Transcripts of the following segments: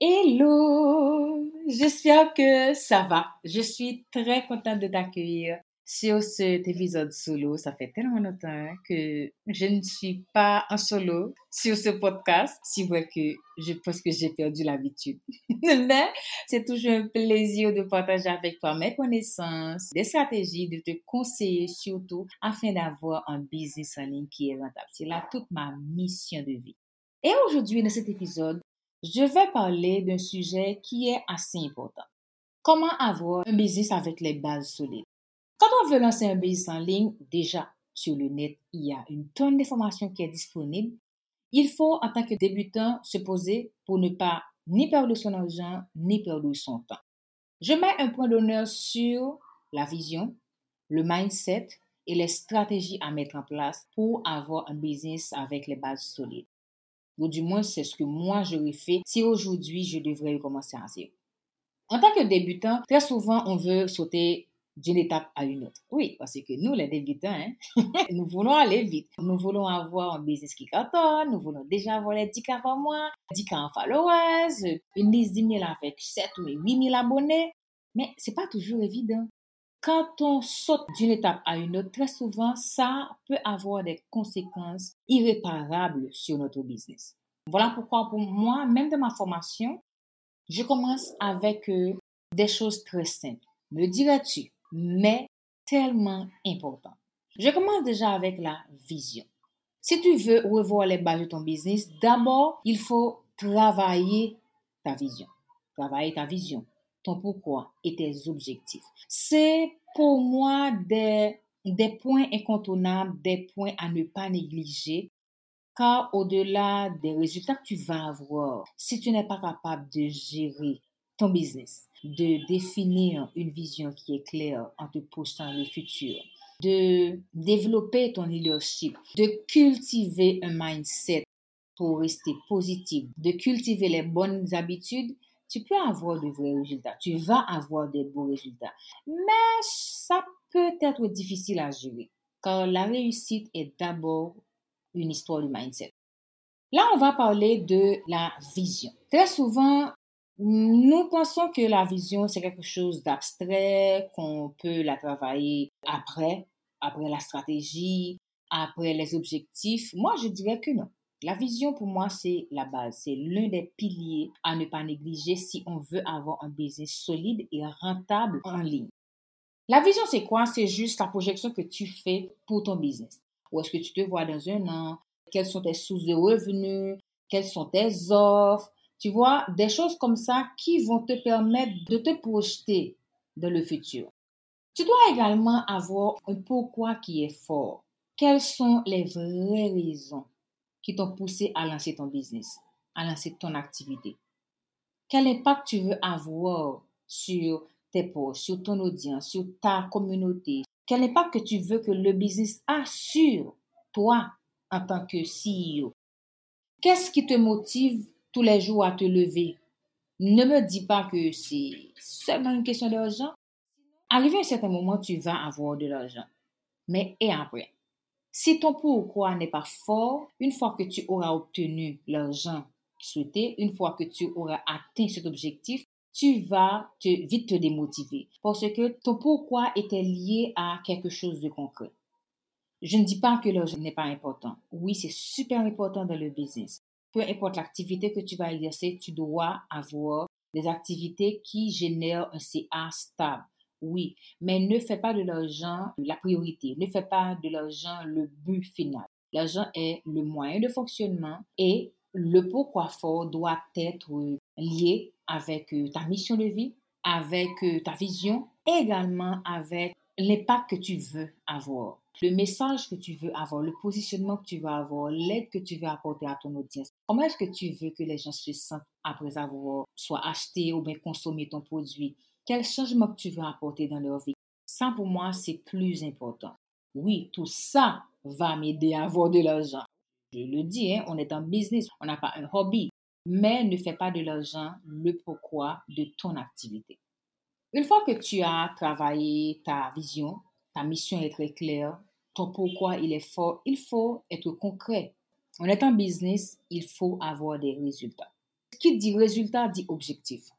Hello, j'espère que ça va. Je suis très contente de t'accueillir sur cet épisode solo. Ça fait tellement longtemps que je ne suis pas en solo sur ce podcast. Si vrai que je pense que j'ai perdu l'habitude. Mais c'est toujours un plaisir de partager avec toi mes connaissances, des stratégies, de te conseiller surtout afin d'avoir un business en ligne qui est rentable. C'est là toute ma mission de vie. Et aujourd'hui, dans cet épisode, je vais parler d'un sujet qui est assez important. Comment avoir un business avec les bases solides? Quand on veut lancer un business en ligne, déjà sur le net, il y a une tonne d'informations qui est disponible. Il faut, en tant que débutant, se poser pour ne pas ni perdre son argent, ni perdre son temps. Je mets un point d'honneur sur la vision, le mindset et les stratégies à mettre en place pour avoir un business avec les bases solides ou du moins c'est ce que moi j'aurais fait si aujourd'hui je devrais recommencer à zéro. En tant que débutant, très souvent on veut sauter d'une étape à une autre. Oui, parce que nous, les débutants, hein, nous voulons aller vite. Nous voulons avoir un business qui cartonne, nous voulons déjà avoir les 10 cas par mois, 10 cas en followers, une liste d'emails avec 7 ou 8 000 abonnés. Mais c'est pas toujours évident. Quand on saute d'une étape à une autre, très souvent, ça peut avoir des conséquences irréparables sur notre business. Voilà pourquoi pour moi, même de ma formation, je commence avec euh, des choses très simples. Me dirais-tu, mais tellement important. Je commence déjà avec la vision. Si tu veux revoir les bases de ton business, d'abord, il faut travailler ta vision. Travailler ta vision pourquoi et tes objectifs. C'est pour moi des, des points incontournables, des points à ne pas négliger, car au-delà des résultats que tu vas avoir, si tu n'es pas capable de gérer ton business, de définir une vision qui est claire en te postant le futur, de développer ton leadership, de cultiver un mindset pour rester positif, de cultiver les bonnes habitudes, tu peux avoir de vrais résultats, tu vas avoir des beaux résultats. Mais ça peut être difficile à gérer, car la réussite est d'abord une histoire de mindset. Là, on va parler de la vision. Très souvent, nous pensons que la vision, c'est quelque chose d'abstrait, qu'on peut la travailler après, après la stratégie, après les objectifs. Moi, je dirais que non. La vision, pour moi, c'est la base. C'est l'un des piliers à ne pas négliger si on veut avoir un business solide et rentable en ligne. La vision, c'est quoi? C'est juste la projection que tu fais pour ton business. Où est-ce que tu te vois dans un an? Quelles sont tes sources de revenus? Quelles sont tes offres? Tu vois, des choses comme ça qui vont te permettre de te projeter dans le futur. Tu dois également avoir un pourquoi qui est fort. Quelles sont les vraies raisons qui t'ont poussé à lancer ton business, à lancer ton activité. Quel impact tu veux avoir sur tes posts, sur ton audience, sur ta communauté? Quel impact que tu veux que le business a sur toi en tant que CEO? Qu'est-ce qui te motive tous les jours à te lever? Ne me dis pas que c'est seulement une question d'argent. Arrivé à un certain moment, tu vas avoir de l'argent. Mais et après? Si ton pourquoi n'est pas fort, une fois que tu auras obtenu l'argent souhaité, une fois que tu auras atteint cet objectif, tu vas te, vite te démotiver parce que ton pourquoi était lié à quelque chose de concret. Je ne dis pas que l'argent n'est pas important. Oui, c'est super important dans le business. Peu importe l'activité que tu vas exercer, tu dois avoir des activités qui génèrent un CA stable oui, mais ne fais pas de l'argent la priorité, ne fais pas de l'argent le but final. L'argent est le moyen de fonctionnement et le pourquoi fort doit être lié avec euh, ta mission de vie, avec euh, ta vision, également avec l'impact que tu veux avoir, le message que tu veux avoir, le positionnement que tu veux avoir, l'aide que tu veux apporter à ton audience. Comment est-ce que tu veux que les gens se sentent après avoir soit acheté ou bien consommé ton produit? Quel changement tu veux apporter dans leur vie? Ça, pour moi, c'est plus important. Oui, tout ça va m'aider à avoir de l'argent. Je le dis, hein, on est en business, on n'a pas un hobby, mais ne fais pas de l'argent le pourquoi de ton activité. Une fois que tu as travaillé ta vision, ta mission est très claire, ton pourquoi il est fort, il faut être concret. On est en business, il faut avoir des résultats. Qui dit résultat dit objectif.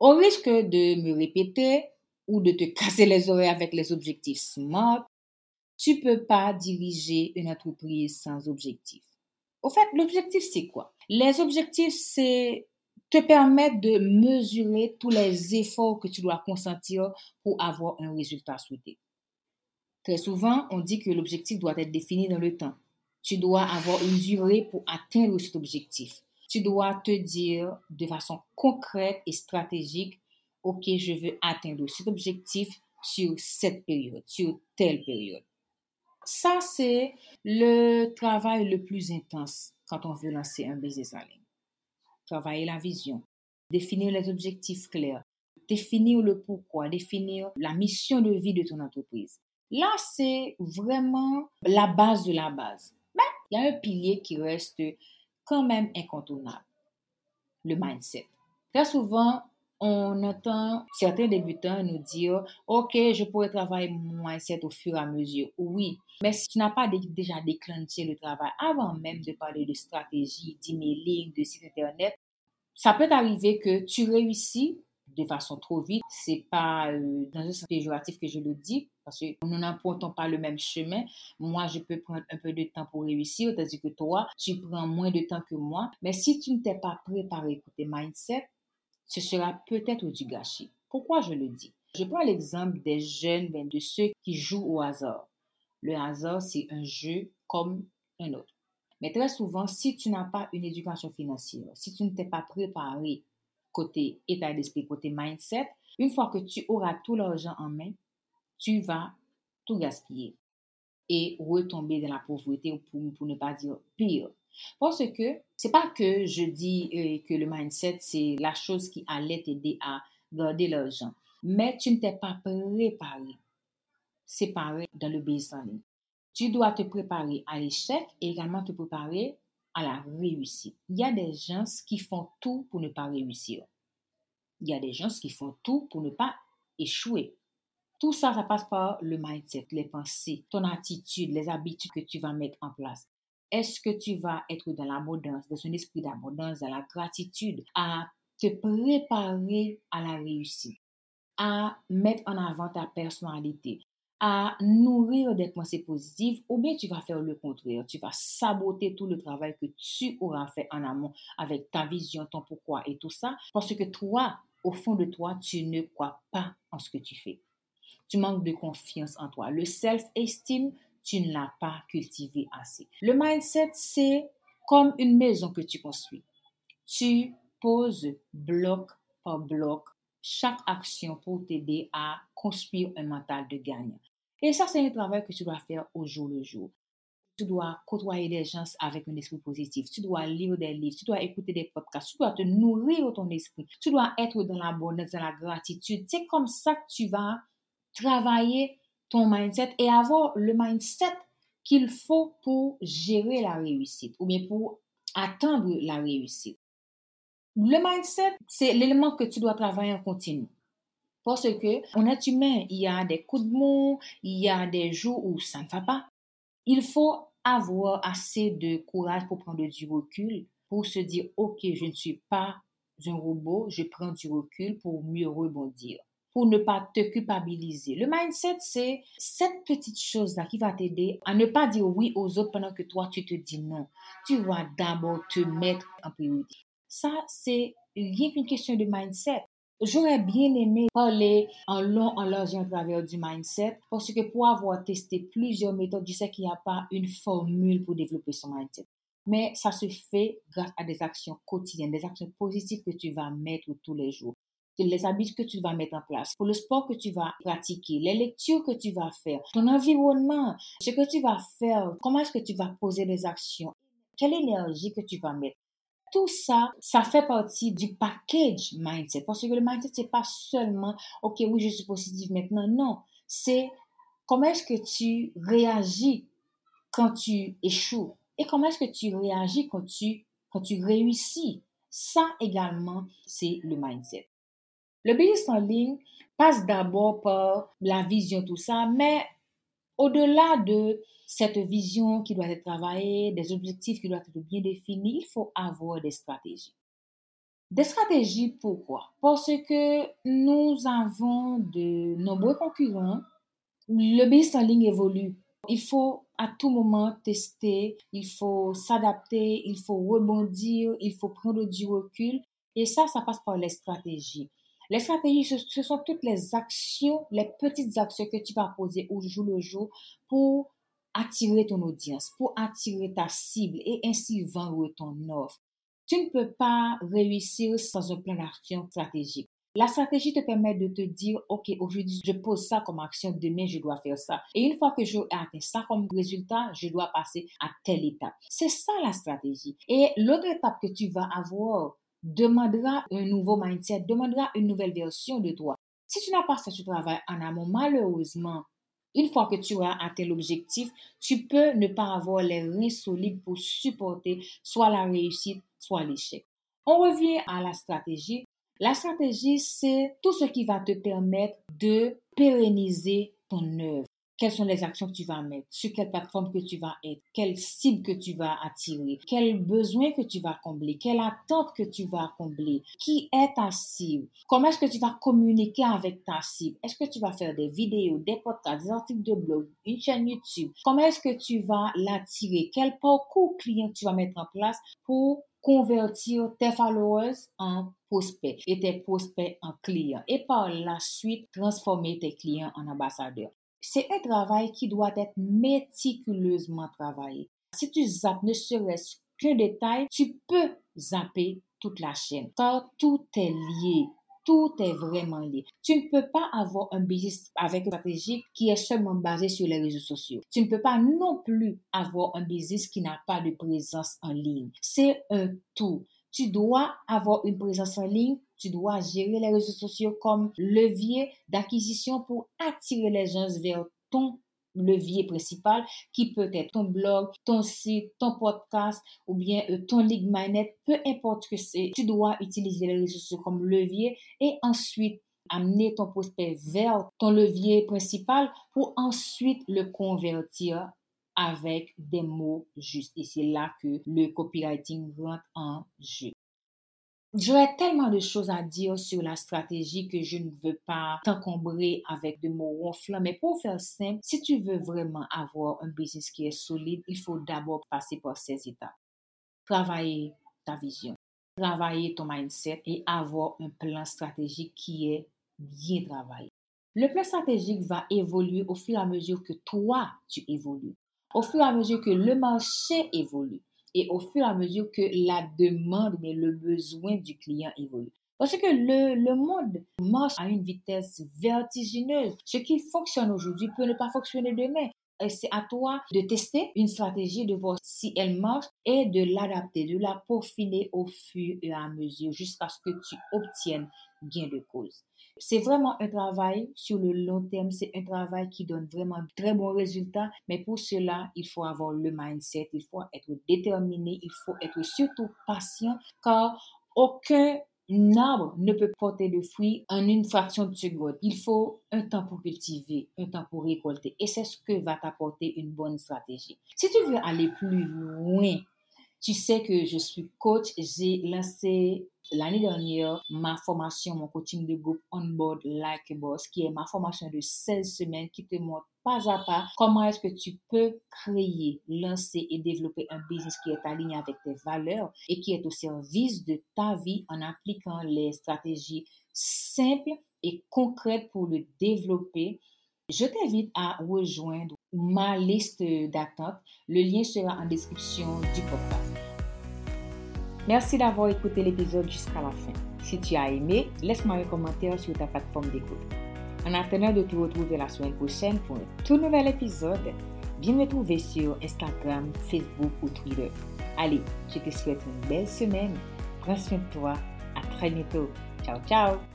Au risque de me répéter ou de te casser les oreilles avec les objectifs SMART, tu ne peux pas diriger une entreprise sans objectif. Au fait, l'objectif, c'est quoi? Les objectifs, c'est te permettre de mesurer tous les efforts que tu dois consentir pour avoir un résultat souhaité. Très souvent, on dit que l'objectif doit être défini dans le temps. Tu dois avoir une durée pour atteindre cet objectif. Tu dois te dire de façon concrète et stratégique, OK, je veux atteindre cet objectif sur cette période, sur telle période. Ça, c'est le travail le plus intense quand on veut lancer un business en ligne travailler la vision, définir les objectifs clairs, définir le pourquoi, définir la mission de vie de ton entreprise. Là, c'est vraiment la base de la base. Mais il y a un pilier qui reste quand même incontournable, le mindset. Très souvent, on entend certains débutants nous dire, OK, je pourrais travailler mon mindset au fur et à mesure. Oui, mais si tu n'as pas déjà déclenché le travail avant même de parler de stratégie, d'emailing, de site internet, ça peut arriver que tu réussis de façon trop vite. C'est pas euh, dans un sens péjoratif que je le dis, parce que nous n'empruntons pas le même chemin. Moi, je peux prendre un peu de temps pour réussir, tandis que toi, tu prends moins de temps que moi. Mais si tu ne t'es pas préparé pour tes mindset, ce sera peut-être du gâchis. Pourquoi je le dis? Je prends l'exemple des jeunes, ben, de ceux qui jouent au hasard. Le hasard, c'est un jeu comme un autre. Mais très souvent, si tu n'as pas une éducation financière, si tu ne t'es pas préparé côté état d'esprit, côté mindset, une fois que tu auras tout l'argent en main, tu vas tout gaspiller et retomber dans la pauvreté pour, pour ne pas dire pire. Parce que c'est pas que je dis euh, que le mindset, c'est la chose qui allait t'aider à garder l'argent, mais tu ne t'es pas préparé. C'est pareil dans le business. Tu dois te préparer à l'échec et également te préparer à la réussite. Il y a des gens qui font tout pour ne pas réussir. Il y a des gens qui font tout pour ne pas échouer. Tout ça, ça passe par le mindset, les pensées, ton attitude, les habitudes que tu vas mettre en place. Est-ce que tu vas être dans l'abondance, dans un esprit d'abondance, dans la gratitude, à te préparer à la réussite, à mettre en avant ta personnalité, à nourrir des pensées positives ou bien tu vas faire le contraire. Tu vas saboter tout le travail que tu auras fait en amont avec ta vision, ton pourquoi et tout ça parce que toi, au fond de toi, tu ne crois pas en ce que tu fais. Tu manques de confiance en toi. Le self-esteem, tu ne l'as pas cultivé assez. Le mindset, c'est comme une maison que tu construis. Tu poses bloc par bloc chaque action pour t'aider à construire un mental de gagnant. Et ça, c'est un travail que tu dois faire au jour le jour. Tu dois côtoyer des gens avec un esprit positif. Tu dois lire des livres. Tu dois écouter des podcasts. Tu dois te nourrir ton esprit. Tu dois être dans la bonheur, dans la gratitude. C'est comme ça que tu vas travailler ton mindset et avoir le mindset qu'il faut pour gérer la réussite ou bien pour atteindre la réussite. Le mindset, c'est l'élément que tu dois travailler en continu. Parce que on est humain, il y a des coups de mou, il y a des jours où ça ne va pas. Il faut avoir assez de courage pour prendre du recul, pour se dire, OK, je ne suis pas un robot, je prends du recul pour mieux rebondir, pour ne pas te culpabiliser. Le mindset, c'est cette petite chose-là qui va t'aider à ne pas dire oui aux autres pendant que toi, tu te dis non. Tu vas d'abord te mettre en priorité. Ça, c'est rien qu'une question de mindset. J'aurais bien aimé parler en long, en large et en travers du mindset parce que pour avoir testé plusieurs méthodes, je sais qu'il n'y a pas une formule pour développer son mindset. Mais ça se fait grâce à des actions quotidiennes, des actions positives que tu vas mettre tous les jours. Les habitudes que tu vas mettre en place, pour le sport que tu vas pratiquer, les lectures que tu vas faire, ton environnement, ce que tu vas faire, comment est-ce que tu vas poser des actions, quelle énergie que tu vas mettre. Tout ça, ça fait partie du package mindset. Parce que le mindset, c'est pas seulement, OK, oui, je suis positive maintenant. Non, c'est comment est-ce que tu réagis quand tu échoues et comment est-ce que tu réagis quand tu, quand tu réussis. Ça également, c'est le mindset. Le business en ligne passe d'abord par la vision, tout ça, mais au-delà de cette vision qui doit être travaillée, des objectifs qui doivent être bien définis, il faut avoir des stratégies. Des stratégies, pourquoi? Parce que nous avons de nombreux concurrents. Le business en ligne évolue. Il faut à tout moment tester, il faut s'adapter, il faut rebondir, il faut prendre du recul. Et ça, ça passe par les stratégies. Les stratégies, ce sont toutes les actions, les petites actions que tu vas poser au jour le jour pour attirer ton audience, pour attirer ta cible et ainsi vendre ton offre. Tu ne peux pas réussir sans un plan d'action stratégique. La stratégie te permet de te dire, OK, aujourd'hui, je pose ça comme action, demain, je dois faire ça. Et une fois que j'ai atteint ça comme résultat, je dois passer à telle étape. C'est ça la stratégie. Et l'autre étape que tu vas avoir demandera un nouveau mindset, demandera une nouvelle version de toi. Si tu n'as pas fait ce travail en amont, malheureusement, une fois que tu auras atteint l'objectif, tu peux ne pas avoir les reins solides pour supporter soit la réussite, soit l'échec. On revient à la stratégie. La stratégie, c'est tout ce qui va te permettre de pérenniser ton œuvre quelles sont les actions que tu vas mettre, sur quelle plateforme que tu vas être, quelle cible que tu vas attirer, quel besoin que tu vas combler, quelle attente que tu vas combler, qui est ta cible, comment est-ce que tu vas communiquer avec ta cible, est-ce que tu vas faire des vidéos, des podcasts, des articles de blog, une chaîne YouTube, comment est-ce que tu vas l'attirer, quel parcours client tu vas mettre en place pour convertir tes followers en prospects et tes prospects en clients? Et par la suite transformer tes clients en ambassadeurs. C'est un travail qui doit être méticuleusement travaillé. Si tu zappes ne serait-ce qu'un détail, tu peux zapper toute la chaîne, car tout est lié. Tout est vraiment lié. Tu ne peux pas avoir un business avec une stratégie qui est seulement basée sur les réseaux sociaux. Tu ne peux pas non plus avoir un business qui n'a pas de présence en ligne. C'est un tout. Tu dois avoir une présence en ligne tu dois gérer les réseaux sociaux comme levier d'acquisition pour attirer les gens vers ton levier principal qui peut être ton blog, ton site, ton podcast ou bien euh, ton lead magnet, peu importe que c'est. Tu dois utiliser les réseaux sociaux comme levier et ensuite amener ton prospect vers ton levier principal pour ensuite le convertir avec des mots justes. Et c'est là que le copywriting rentre en jeu. J'aurais tellement de choses à dire sur la stratégie que je ne veux pas t'encombrer avec de mots ronflants. Mais pour faire simple, si tu veux vraiment avoir un business qui est solide, il faut d'abord passer par ces étapes. Travailler ta vision, travailler ton mindset et avoir un plan stratégique qui est bien travaillé. Le plan stratégique va évoluer au fur et à mesure que toi, tu évolues, au fur et à mesure que le marché évolue et au fur et à mesure que la demande, mais le besoin du client évolue. Parce que le, le monde marche à une vitesse vertigineuse. Ce qui fonctionne aujourd'hui peut ne pas fonctionner demain. C'est à toi de tester une stratégie, de voir si elle marche et de l'adapter, de la peaufiner au fur et à mesure jusqu'à ce que tu obtiennes gain de cause. C'est vraiment un travail sur le long terme, c'est un travail qui donne vraiment très bons résultats, mais pour cela, il faut avoir le mindset, il faut être déterminé, il faut être surtout patient, car aucun arbre ne peut porter de fruits en une fraction de seconde. Il faut un temps pour cultiver, un temps pour récolter. Et c'est ce que va t'apporter une bonne stratégie. Si tu veux aller plus loin, tu sais que je suis coach. J'ai lancé l'année dernière ma formation, mon coaching de groupe Onboard Like a Boss, qui est ma formation de 16 semaines qui te montre pas à pas comment est-ce que tu peux créer, lancer et développer un business qui est aligné avec tes valeurs et qui est au service de ta vie en appliquant les stratégies simples et concrètes pour le développer? Je t'invite à rejoindre ma liste d'attente. Le lien sera en description du podcast. Merci d'avoir écouté l'épisode jusqu'à la fin. Si tu as aimé, laisse-moi un commentaire sur ta plateforme d'écoute. En attendant de te retrouver la semaine prochaine pour un tout nouvel épisode, viens me trouver sur Instagram, Facebook ou Twitter. Allez, je te souhaite une belle semaine. Prends soin de toi. À très bientôt. Ciao, ciao.